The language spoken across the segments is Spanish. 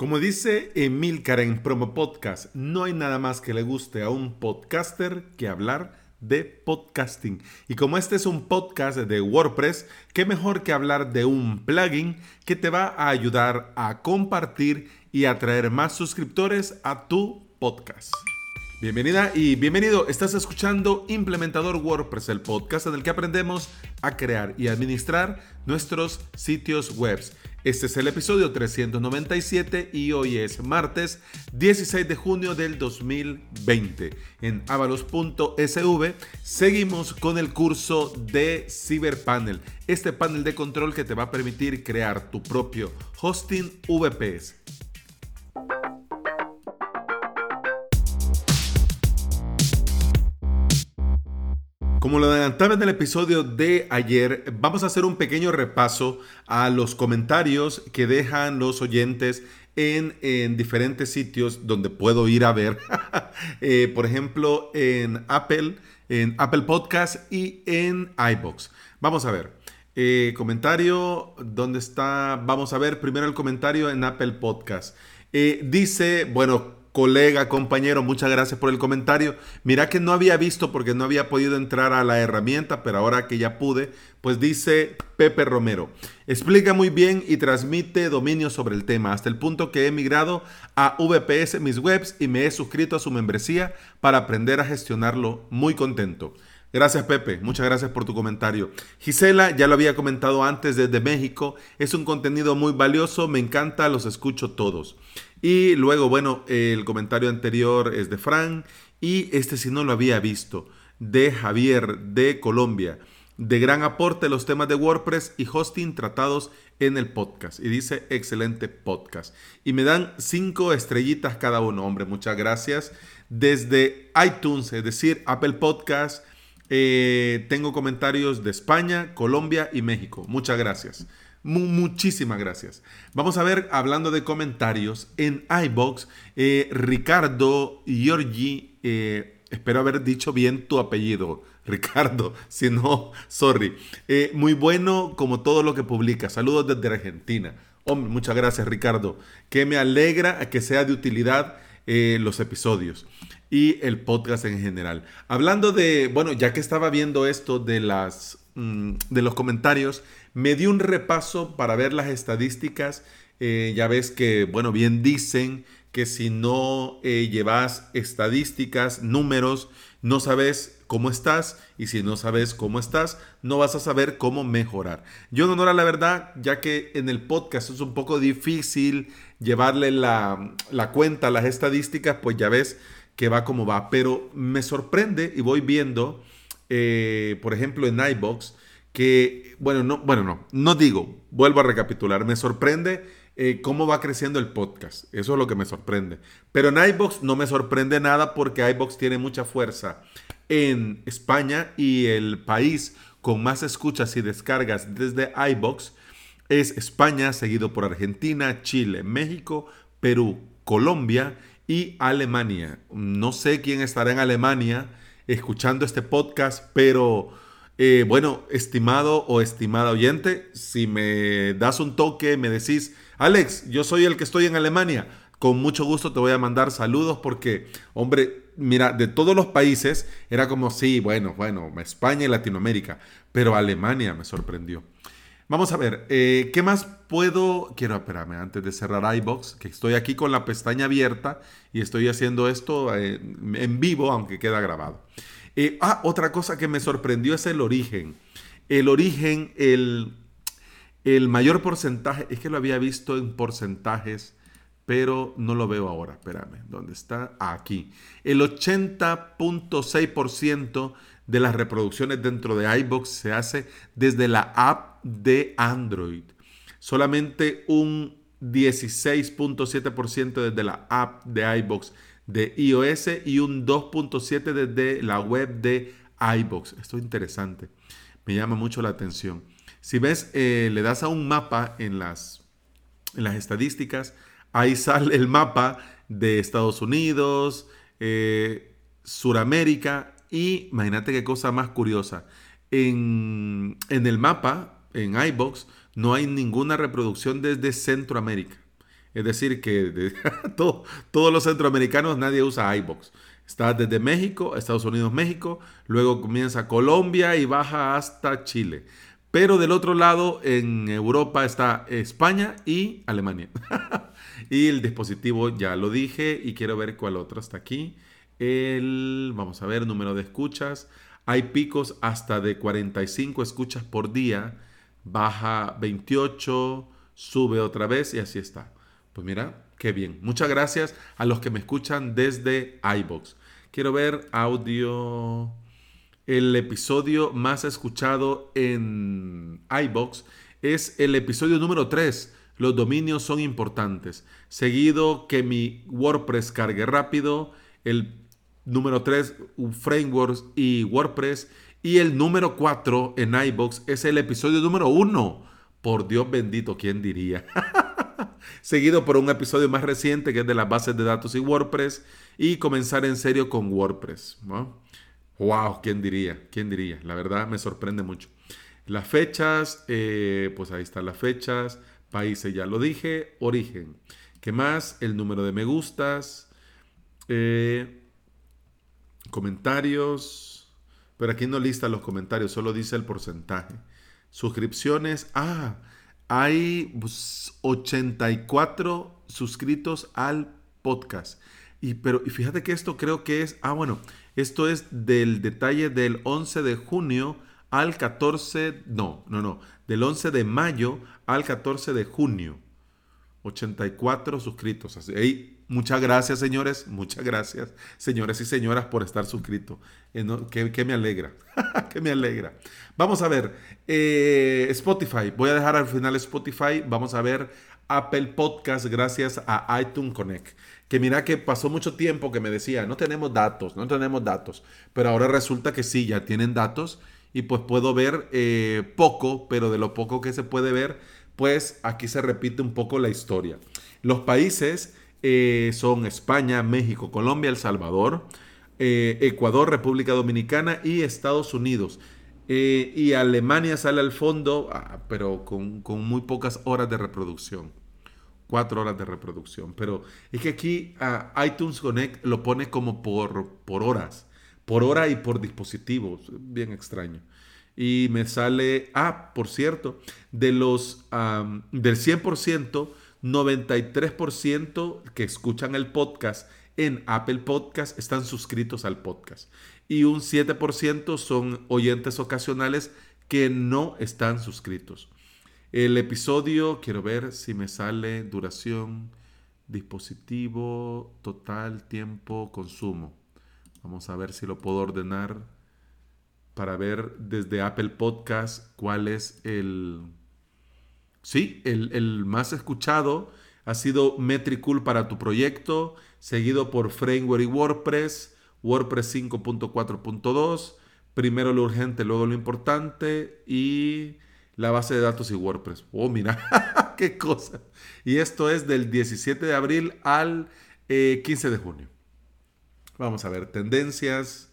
Como dice Emilcar en Promo Podcast, no hay nada más que le guste a un podcaster que hablar de podcasting. Y como este es un podcast de WordPress, qué mejor que hablar de un plugin que te va a ayudar a compartir y atraer más suscriptores a tu podcast. Bienvenida y bienvenido. Estás escuchando Implementador WordPress, el podcast en el que aprendemos a crear y administrar nuestros sitios web. Este es el episodio 397 y hoy es martes 16 de junio del 2020. En avalos.sv seguimos con el curso de CyberPanel, este panel de control que te va a permitir crear tu propio hosting VPS. Como lo adelantaba en el episodio de ayer, vamos a hacer un pequeño repaso a los comentarios que dejan los oyentes en, diferentes sitios donde puedo ir a ver. Eh, por ejemplo, en Apple, en Apple Podcast y en iBox. Vamos a ver. Eh, comentario, ¿dónde está? Vamos a ver primero el comentario en Apple Podcast. Eh, dice, bueno, colega, compañero, muchas gracias por el comentario. Mira que no había visto porque no había podido entrar a la herramienta, pero ahora que ya pude, pues dice Pepe Romero. Explica muy bien y transmite dominio sobre el tema, hasta el punto que he migrado a VPS mis webs y me he suscrito a su membresía para aprender a gestionarlo. Muy contento. Gracias Pepe, muchas gracias por tu comentario. Gisela, ya lo había comentado antes desde México, es un contenido muy valioso, me encanta, los escucho todos. Y luego, bueno, el comentario anterior es de Fran y este si no lo había visto, de Javier de Colombia, de gran aporte los temas de WordPress y hosting tratados en el podcast. Y dice, excelente podcast. Y me dan cinco estrellitas cada uno, hombre, muchas gracias. Desde iTunes, es decir, Apple Podcast, eh, tengo comentarios de España, Colombia y México. Muchas gracias. muchísimas gracias. Vamos a ver, hablando de comentarios, en iBox, eh, Ricardo Giorgi, eh, espero haber dicho bien tu apellido, Ricardo, si no, sorry. muy bueno como todo lo que publica. Saludos desde Argentina. Hombre, muchas gracias, Ricardo. Que me alegra que sea de utilidad los episodios y el podcast en general. Hablando de, bueno, ya que estaba viendo esto de las mm, de los comentarios, me di un repaso para ver las estadísticas. Eh, ya ves que, bueno, bien dicen que si no eh, llevas estadísticas, números, no sabes cómo estás y si no sabes cómo estás, no vas a saber cómo mejorar. Yo en honor la verdad, ya que en el podcast es un poco difícil llevarle la, la cuenta a las estadísticas, pues ya ves que va como va. Pero me sorprende y voy viendo, eh, por ejemplo, en iBox, que, bueno, no, bueno, no, no digo, vuelvo a recapitular, me sorprende eh, cómo va creciendo el podcast. Eso es lo que me sorprende. Pero en iBox no me sorprende nada porque iBox tiene mucha fuerza en España y el país con más escuchas y descargas desde iBox es España, seguido por Argentina, Chile, México, Perú, Colombia y Alemania. No sé quién estará en Alemania escuchando este podcast, pero eh, bueno, estimado o estimada oyente, si me das un toque, me decís, Alex, yo soy el que estoy en Alemania, con mucho gusto te voy a mandar saludos porque, hombre, mira, de todos los países era como, sí, bueno, bueno, España y Latinoamérica, pero Alemania me sorprendió. Vamos a ver, eh, ¿qué más puedo? Quiero, espérame, antes de cerrar iBox, que estoy aquí con la pestaña abierta y estoy haciendo esto eh, en vivo, aunque queda grabado. Eh, ah, otra cosa que me sorprendió es el origen. El origen, el, el mayor porcentaje, es que lo había visto en porcentajes, pero no lo veo ahora. Espérame, ¿dónde está? aquí. El 80.6% de las reproducciones dentro de iBox se hace desde la app de Android. Solamente un 16.7% desde la app de iBox de iOS y un 2.7% desde la web de iBox. Esto es interesante. Me llama mucho la atención. Si ves, eh, le das a un mapa en las, en las estadísticas, ahí sale el mapa de Estados Unidos, eh, Suramérica y imagínate qué cosa más curiosa. En, el mapa, en iBox, no hay ninguna reproducción desde Centroamérica. Es decir, que todos los centroamericanos nadie usa iBox. Está desde México, Estados Unidos, México, luego comienza Colombia y baja hasta Chile. Pero del otro lado, en Europa está España y Alemania. y el dispositivo ya lo dije y quiero ver cuál otro está aquí. El, vamos a ver, número de escuchas. Hay picos hasta de 45 escuchas por día. Baja 28, sube otra vez y así está. Pues mira, qué bien. Muchas gracias a los que me escuchan desde iBox. Quiero ver audio. El episodio más escuchado en iBox es el episodio número 3. Los dominios son importantes. Seguido que mi WordPress cargue rápido. El número 3, frameworks y WordPress. Y el número 4 en iBox es el episodio número 1. Por Dios bendito, ¿quién diría? Seguido por un episodio más reciente que es de las bases de datos y WordPress y comenzar en serio con WordPress. ¡Wow! ¿Quién diría? ¿Quién diría? La verdad me sorprende mucho. Las fechas, eh, pues ahí están las fechas. Países, ya lo dije. Origen. ¿Qué más? El número de me gustas. Eh, comentarios. Pero aquí no lista los comentarios, solo dice el porcentaje. Suscripciones. Ah, hay 84 pues, suscritos al podcast. Y, pero, y fíjate que esto creo que es, ah, bueno, esto es del detalle del 11 de junio al 14, no, no, no, del 11 de mayo al 14 de junio. 84 suscritos. Así, muchas gracias, señores. Muchas gracias, señores y señoras, por estar suscritos. Eh, que, me alegra. que me alegra. Vamos a ver. Eh, Spotify. Voy a dejar al final Spotify. Vamos a ver Apple Podcast gracias a iTunes Connect que mira que pasó mucho tiempo que me decía, no tenemos datos, no tenemos datos, pero ahora resulta que sí, ya tienen datos y pues puedo ver eh, poco, pero de lo poco que se puede ver, pues aquí se repite un poco la historia. Los países eh, son España, México, Colombia, El Salvador, eh, Ecuador, República Dominicana y Estados Unidos. y Alemania sale al fondo, ah, pero con, con muy pocas horas de reproducción cuatro horas de reproducción. Pero es que aquí iTunes Connect lo pone como por, por horas, por hora y por dispositivos. Bien extraño. Y me sale, ah, por cierto, de los, del 100%, 93% que escuchan el podcast en Apple Podcast están suscritos al podcast. Y un 7% son oyentes ocasionales que no están suscritos. El episodio, quiero ver si me sale duración, dispositivo, total, tiempo, consumo. Vamos a ver si lo puedo ordenar para ver desde Apple Podcast cuál es el... Sí, el, más escuchado ha sido Metricool para tu proyecto, seguido por Framework y WordPress, WordPress 5.4.2, primero lo urgente, luego lo importante y la base de datos y WordPress. Oh, mira, qué cosa. Y esto es del 17 de abril al 15 eh, de junio. Vamos a ver tendencias.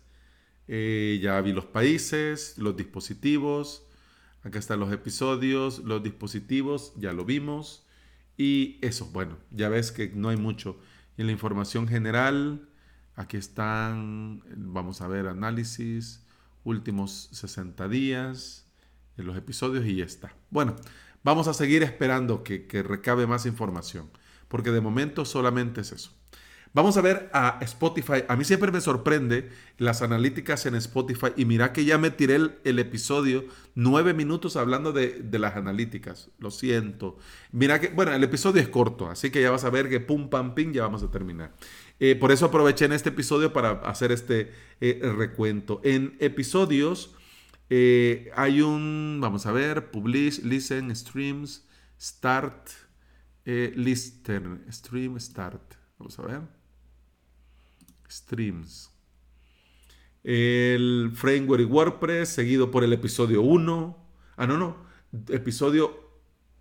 Eh, ya vi los países, los dispositivos. Acá están los episodios, los dispositivos, ya lo vimos. Y eso, bueno, ya ves que no hay mucho. En la información general, aquí están, vamos a ver, análisis, últimos 60 días en los episodios y ya está. Bueno, vamos a seguir esperando que, recabe más información, porque de momento solamente es eso. Vamos a ver a Spotify. A mí siempre me sorprende las analíticas en Spotify y mira que ya me tiré el, episodio nueve minutos hablando de, las analíticas. Lo siento. Mira que, bueno, el episodio es corto, así que ya vas a ver que pum, pam, ping, ya vamos a terminar. Eh, por eso aproveché en este episodio para hacer este eh, recuento. En episodios eh, hay un, vamos a ver, publish, listen, streams, start, listen, stream, start. Vamos a ver. Streams. El framework y WordPress, seguido por el episodio 1. Ah, no, no. Episodio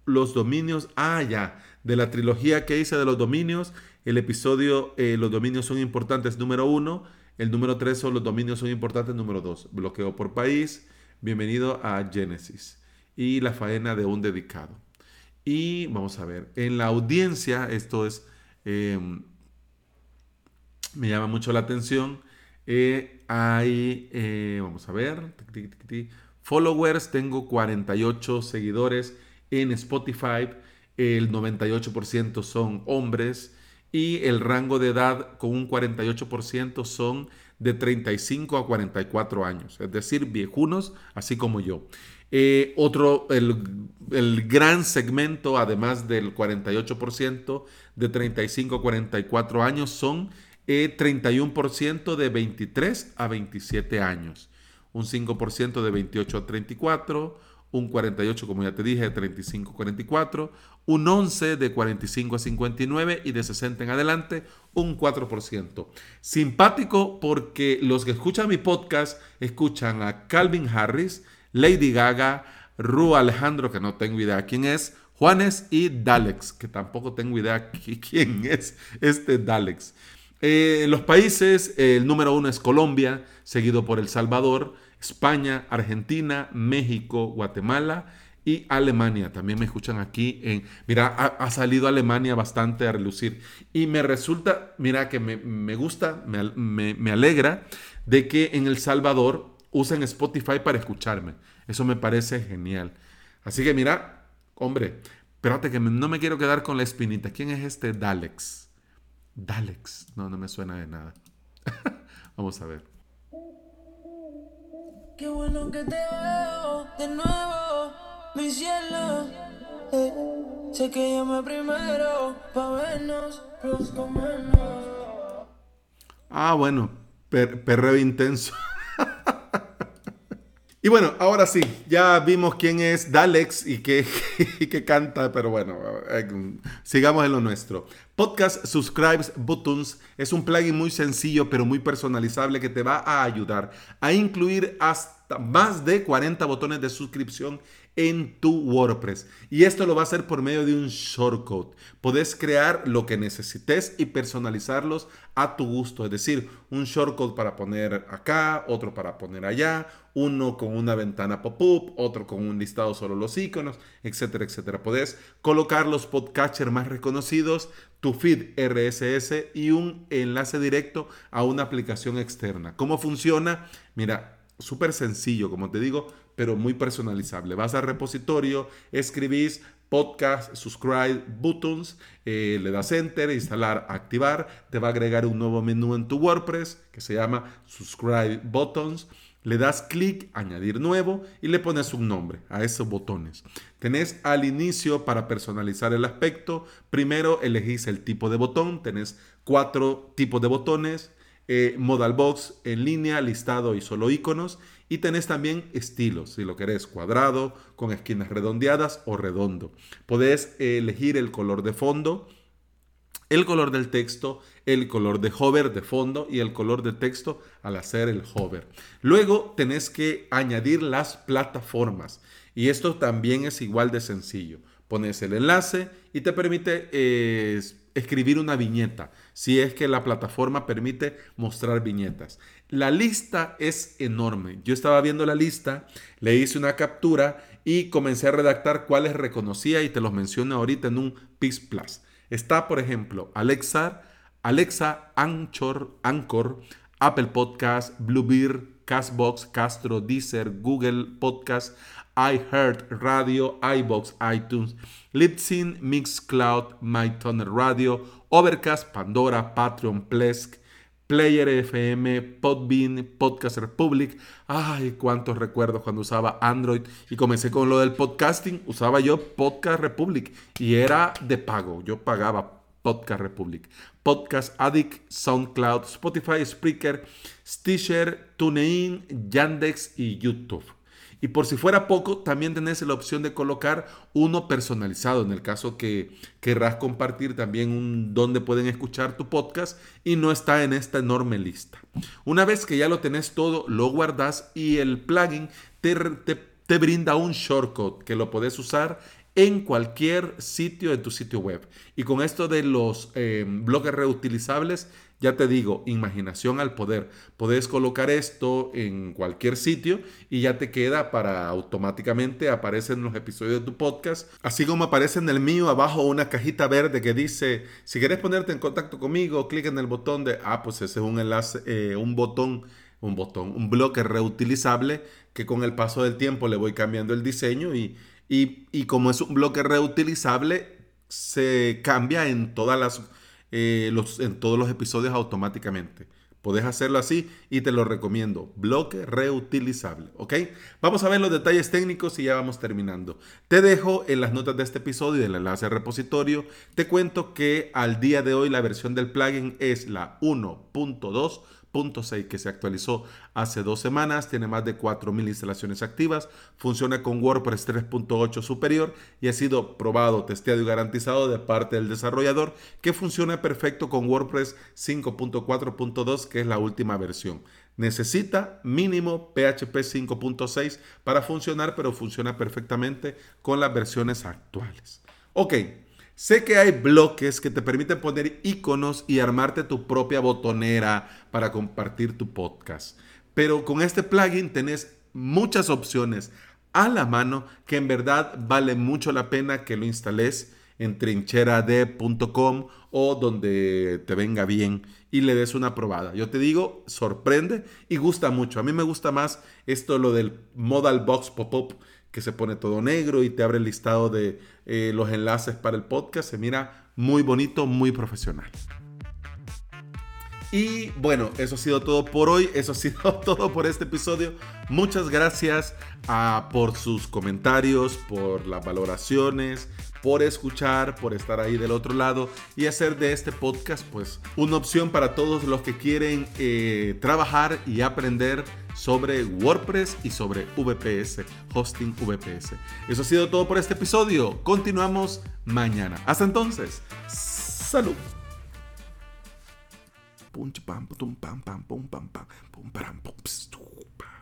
Los dominios. Ah, ya. De la trilogía que hice de los dominios. El episodio eh, Los dominios son importantes número 1. El número 3 son los dominios son importantes número 2. Bloqueo por país Bienvenido a Génesis y la faena de un dedicado. Y vamos a ver, en la audiencia, esto es, em, me llama mucho la atención, eh, hay, eh, vamos a ver, followers, tengo 48 seguidores en Spotify, el 98% son hombres. Y el rango de edad con un 48% son de 35 a 44 años, es decir, viejunos, así como yo. Eh, otro, el, gran segmento, además del 48% de 35 a 44 años, son 31% eh, de 23 a 27 años, un 5% de 28 a 34, un 48, como ya te dije, de 35 a 44, un 11 de 45 a 59 y de 60 en adelante, un 4%. Simpático porque los que escuchan mi podcast escuchan a Calvin Harris, Lady Gaga, Ru Alejandro, que no tengo idea quién es, Juanes y Dalex, que tampoco tengo idea quién es este Dalex. Eh, los países, el número uno es Colombia, seguido por El Salvador, España, Argentina, México, Guatemala y Alemania. También me escuchan aquí en... Mira, ha, salido Alemania bastante a relucir. Y me resulta, mira, que me, gusta, me, me, alegra de que en El Salvador usen Spotify para escucharme. Eso me parece genial. Así que mira, hombre, espérate que no me quiero quedar con la espinita. ¿Quién es este Dalex? Dalex. No, no me suena de nada. Vamos a ver. Qué bueno que te veo de nuevo mi cielo. Eh, sé que llame primero pa' vernos, los Ah, bueno, perreo intenso. y bueno, ahora sí, ya vimos quién es Dalex y qué, y qué canta, pero bueno, eh, sigamos en lo nuestro. Podcast Subscribes Buttons es un plugin muy sencillo pero muy personalizable que te va a ayudar a incluir hasta más de 40 botones de suscripción en tu WordPress. Y esto lo va a hacer por medio de un shortcode. Podés crear lo que necesites y personalizarlos a tu gusto. Es decir, un shortcode para poner acá, otro para poner allá, uno con una ventana pop-up, otro con un listado solo los iconos, etcétera, etcétera. Podés colocar los podcatchers más reconocidos, tu feed RSS y un enlace directo a una aplicación externa. ¿Cómo funciona? Mira, súper sencillo, como te digo, pero muy personalizable. Vas al repositorio, escribís podcast, subscribe, buttons, eh, le das enter, instalar, activar, te va a agregar un nuevo menú en tu WordPress que se llama subscribe buttons. Le das clic, añadir nuevo y le pones un nombre a esos botones. Tenés al inicio para personalizar el aspecto. Primero elegís el tipo de botón. Tenés cuatro tipos de botones. Eh, modal box en línea, listado y solo iconos. Y tenés también estilos, si lo querés cuadrado, con esquinas redondeadas o redondo. Podés elegir el color de fondo, el color del texto, el color de hover de fondo y el color de texto al hacer el hover. Luego tenés que añadir las plataformas y esto también es igual de sencillo. Pones el enlace y te permite eh, escribir una viñeta, si es que la plataforma permite mostrar viñetas. La lista es enorme. Yo estaba viendo la lista, le hice una captura y comencé a redactar cuáles reconocía y te los menciono ahorita en un PIS Plus. Está, por ejemplo, Alexa, Alexa, Anchor, Anchor, Apple Podcast, Bluebeard, Castbox, Castro, Deezer, Google Podcast, iHeart Radio, iBox, iTunes, Libsyn, Mixcloud, MyTuner Radio, Overcast, Pandora, Patreon, Plesk, Player FM, Podbean, Podcast Republic. Ay, cuántos recuerdos cuando usaba Android y comencé con lo del podcasting. Usaba yo Podcast Republic y era de pago. Yo pagaba Podcast Republic. Podcast Addict, SoundCloud, Spotify, Spreaker, Stitcher, TuneIn, Yandex y YouTube. Y por si fuera poco, también tenés la opción de colocar uno personalizado en el caso que querrás compartir también un donde pueden escuchar tu podcast y no está en esta enorme lista. Una vez que ya lo tenés todo, lo guardas y el plugin te, te, brinda un shortcut que lo podés usar en cualquier sitio de tu sitio web. Y con esto de los eh, bloques reutilizables, ya te digo, imaginación al poder. Puedes colocar esto en cualquier sitio y ya te queda para automáticamente aparecen los episodios de tu podcast. Así como aparece en el mío abajo una cajita verde que dice, si quieres ponerte en contacto conmigo, clic en el botón de, ah, pues ese es un enlace, eh, un botón, un botón, un bloque reutilizable que con el paso del tiempo le voy cambiando el diseño y, y, y como es un bloque reutilizable, se cambia en todas las eh, los, en todos los episodios automáticamente. Puedes hacerlo así y te lo recomiendo. Bloque reutilizable, ¿ok? Vamos a ver los detalles técnicos y ya vamos terminando. Te dejo en las notas de este episodio y del enlace al repositorio. Te cuento que al día de hoy la versión del plugin es la 1.2 6 que se actualizó hace dos semanas, tiene más de 4.000 instalaciones activas, funciona con WordPress 3.8 superior y ha sido probado, testeado y garantizado de parte del desarrollador que funciona perfecto con WordPress 5.4.2 que es la última versión. Necesita mínimo PHP 5.6 para funcionar, pero funciona perfectamente con las versiones actuales. Ok, Sé que hay bloques que te permiten poner iconos y armarte tu propia botonera para compartir tu podcast. Pero con este plugin tenés muchas opciones a la mano que en verdad vale mucho la pena que lo instales en trincherad.com o donde te venga bien y le des una probada. Yo te digo, sorprende y gusta mucho. A mí me gusta más esto, lo del Modal Box Pop-up que se pone todo negro y te abre el listado de eh, los enlaces para el podcast. Se mira muy bonito, muy profesional. Y bueno, eso ha sido todo por hoy, eso ha sido todo por este episodio. Muchas gracias ah, por sus comentarios, por las valoraciones, por escuchar, por estar ahí del otro lado y hacer de este podcast pues una opción para todos los que quieren eh, trabajar y aprender sobre WordPress y sobre VPS, hosting VPS. Eso ha sido todo por este episodio. Continuamos mañana. Hasta entonces, salud. Pum, pam, pum, pam, pam, pum, pam, pam, pum, pam, pum, pam,